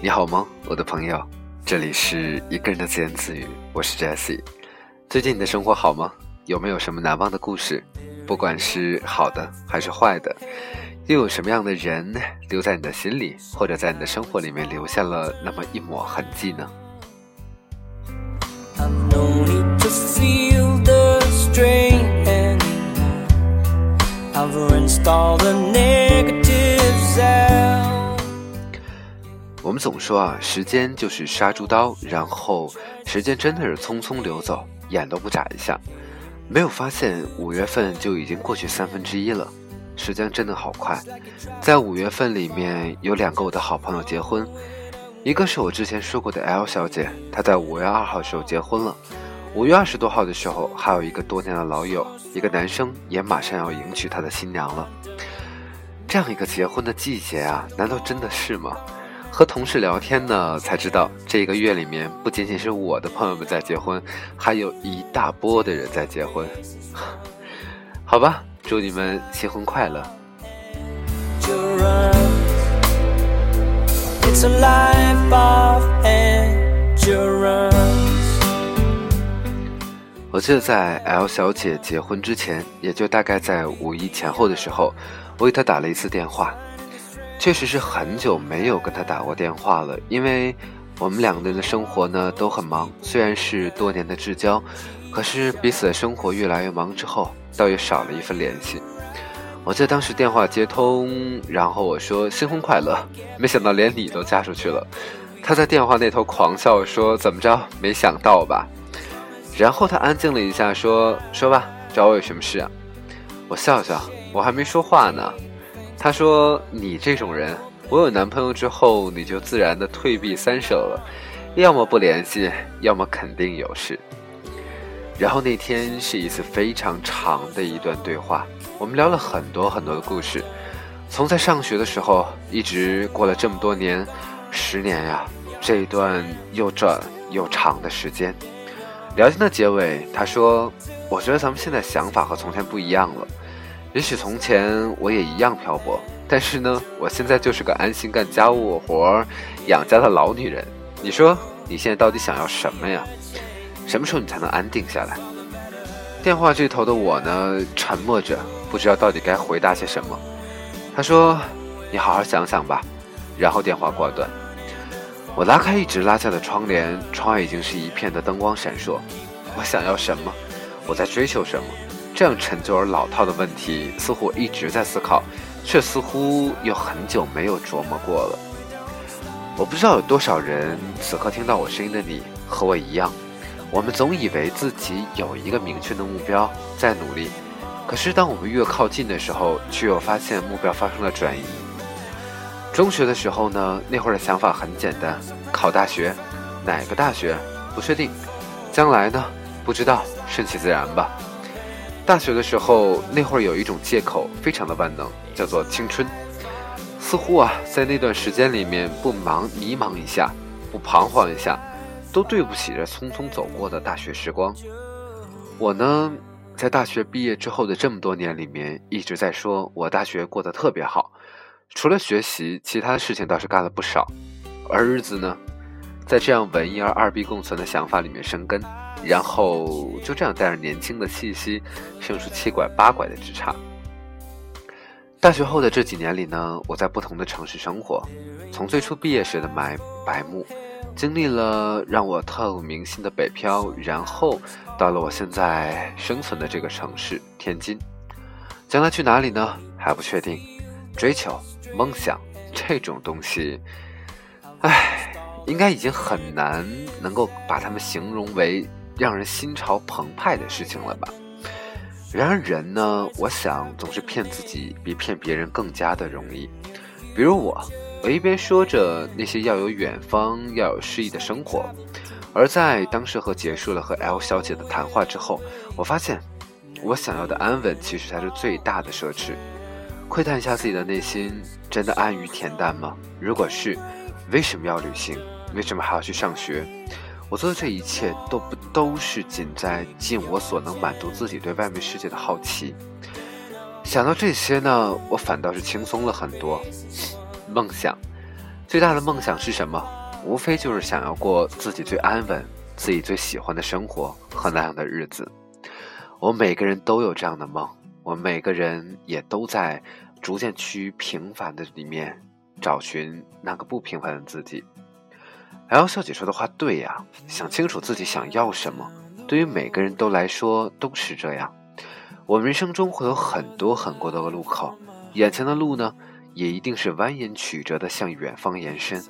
你好吗，我的朋友？这里是一个人的自言自语，我是 Jesse。最近你的生活好吗？有没有什么难忘的故事？不管是好的还是坏的，又有什么样的人留在你的心里，或者在你的生活里面留下了那么一抹痕迹呢？我们总说啊，时间就是杀猪刀，然后时间真的是匆匆流走，眼都不眨一下。没有发现五月份就已经过去三分之一了，时间真的好快。在五月份里面有两个我的好朋友结婚，一个是我之前说过的 L 小姐，她在五月二号时候结婚了。五月二十多号的时候，还有一个多年的老友，一个男生也马上要迎娶他的新娘了。这样一个结婚的季节啊，难道真的是吗？和同事聊天呢，才知道这一个月里面不仅仅是我的朋友们在结婚，还有一大波的人在结婚。好吧，祝你们新婚快乐。我记得在 L 小姐结婚之前，也就大概在五一前后的时候，我给她打了一次电话。确实是很久没有跟她打过电话了，因为我们两个人的生活呢都很忙。虽然是多年的至交，可是彼此的生活越来越忙之后，倒也少了一份联系。我记得当时电话接通，然后我说新婚快乐，没想到连你都嫁出去了。他在电话那头狂笑说怎么着？没想到吧？然后他安静了一下说说吧，找我有什么事啊？我笑笑，我还没说话呢。他说：“你这种人，我有男朋友之后，你就自然的退避三舍了，要么不联系，要么肯定有事。”然后那天是一次非常长的一段对话，我们聊了很多很多的故事，从在上学的时候，一直过了这么多年，十年呀，这一段又短又长的时间。聊天的结尾，他说：“我觉得咱们现在想法和从前不一样了。”也许从前我也一样漂泊，但是呢，我现在就是个安心干家务活、养家的老女人。你说你现在到底想要什么呀？什么时候你才能安定下来？电话这头的我呢，沉默着，不知道到底该回答些什么。他说：“你好好想想吧。”然后电话挂断。我拉开一直拉下的窗帘，窗外已经是一片的灯光闪烁。我想要什么？我在追求什么？这样陈旧而老套的问题，似乎我一直在思考，却似乎又很久没有琢磨过了。我不知道有多少人此刻听到我声音的你和我一样，我们总以为自己有一个明确的目标在努力，可是当我们越靠近的时候，却又发现目标发生了转移。中学的时候呢，那会儿的想法很简单，考大学，哪个大学不确定，将来呢不知道，顺其自然吧。大学的时候，那会儿有一种借口非常的万能，叫做青春。似乎啊，在那段时间里面，不忙迷茫一下，不彷徨一下，都对不起这匆匆走过的大学时光。我呢，在大学毕业之后的这么多年里面，一直在说我大学过得特别好，除了学习，其他的事情倒是干了不少。而日子呢，在这样文艺而二逼共存的想法里面生根。然后就这样带着年轻的气息，生出七拐八拐的枝杈。大学后的这几年里呢，我在不同的城市生活，从最初毕业时的埋白木，经历了让我特骨铭心的北漂，然后到了我现在生存的这个城市天津。将来去哪里呢？还不确定。追求梦想这种东西，唉，应该已经很难能够把它们形容为。让人心潮澎湃的事情了吧？然而人呢，我想总是骗自己比骗别人更加的容易。比如我，我一边说着那些要有远方、要有诗意的生活，而在当时和结束了和 L 小姐的谈话之后，我发现我想要的安稳其实才是最大的奢侈。窥探一下自己的内心，真的安于恬淡吗？如果是，为什么要旅行？为什么还要去上学？我做的这一切都不都是仅在尽我所能满足自己对外面世界的好奇。想到这些呢，我反倒是轻松了很多。梦想，最大的梦想是什么？无非就是想要过自己最安稳、自己最喜欢的生活和那样的日子。我每个人都有这样的梦，我们每个人也都在逐渐趋于平凡的里面找寻那个不平凡的自己。L 小姐说的话对呀，想清楚自己想要什么，对于每个人都来说都是这样。我们人生中会有很多很多的路口，眼前的路呢，也一定是蜿蜒曲折的向远方延伸。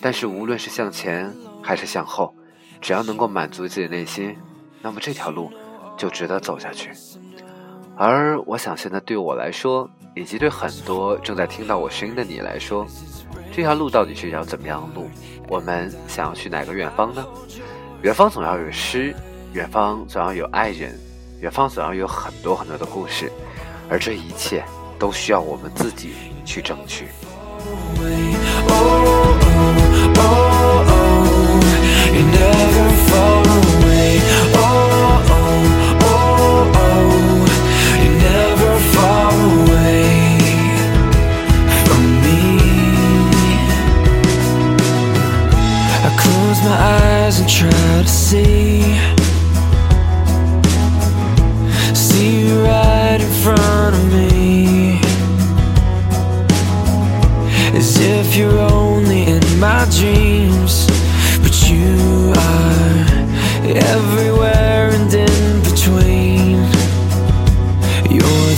但是无论是向前还是向后，只要能够满足自己的内心，那么这条路。就值得走下去，而我想现在对我来说，以及对很多正在听到我声音的你来说，这条路到底是一条怎么样的路？我们想要去哪个远方呢？远方总要有诗，远方总要有爱人，远方总要有很多很多的故事，而这一切都需要我们自己去争取。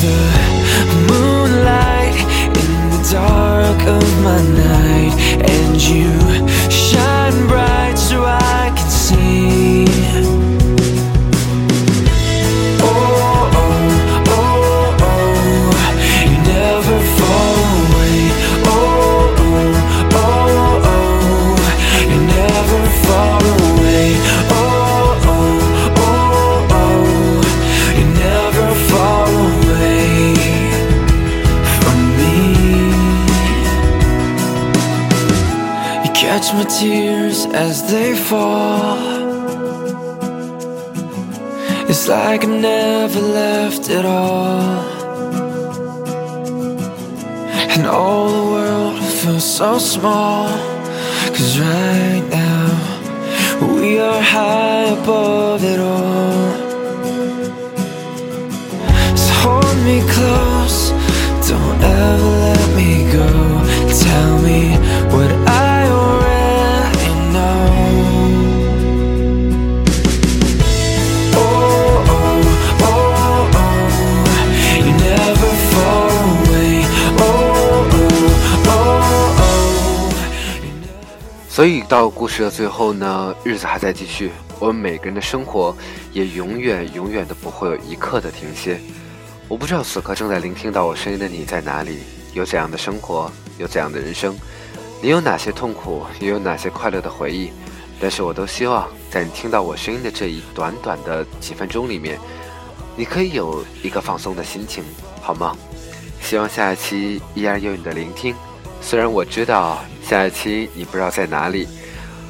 the moonlight in the dark of my night and you tears as they fall. It's like I never left at all. And all the world feels so small. Cause right now We are high above it all. So hold me close. Don't ever let me go. Tell 所以到故事的最后呢，日子还在继续，我们每个人的生活也永远永远都不会有一刻的停歇。我不知道此刻正在聆听到我声音的你在哪里，有怎样的生活，有怎样的人生，你有哪些痛苦，也有哪些快乐的回忆。但是我都希望在你听到我声音的这一短短的几分钟里面，你可以有一个放松的心情，好吗？希望下一期依然有你的聆听。虽然我知道下一期你不知道在哪里，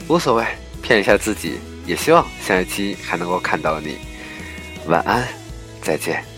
无所谓，骗一下自己。也希望下一期还能够看到你。晚安，再见。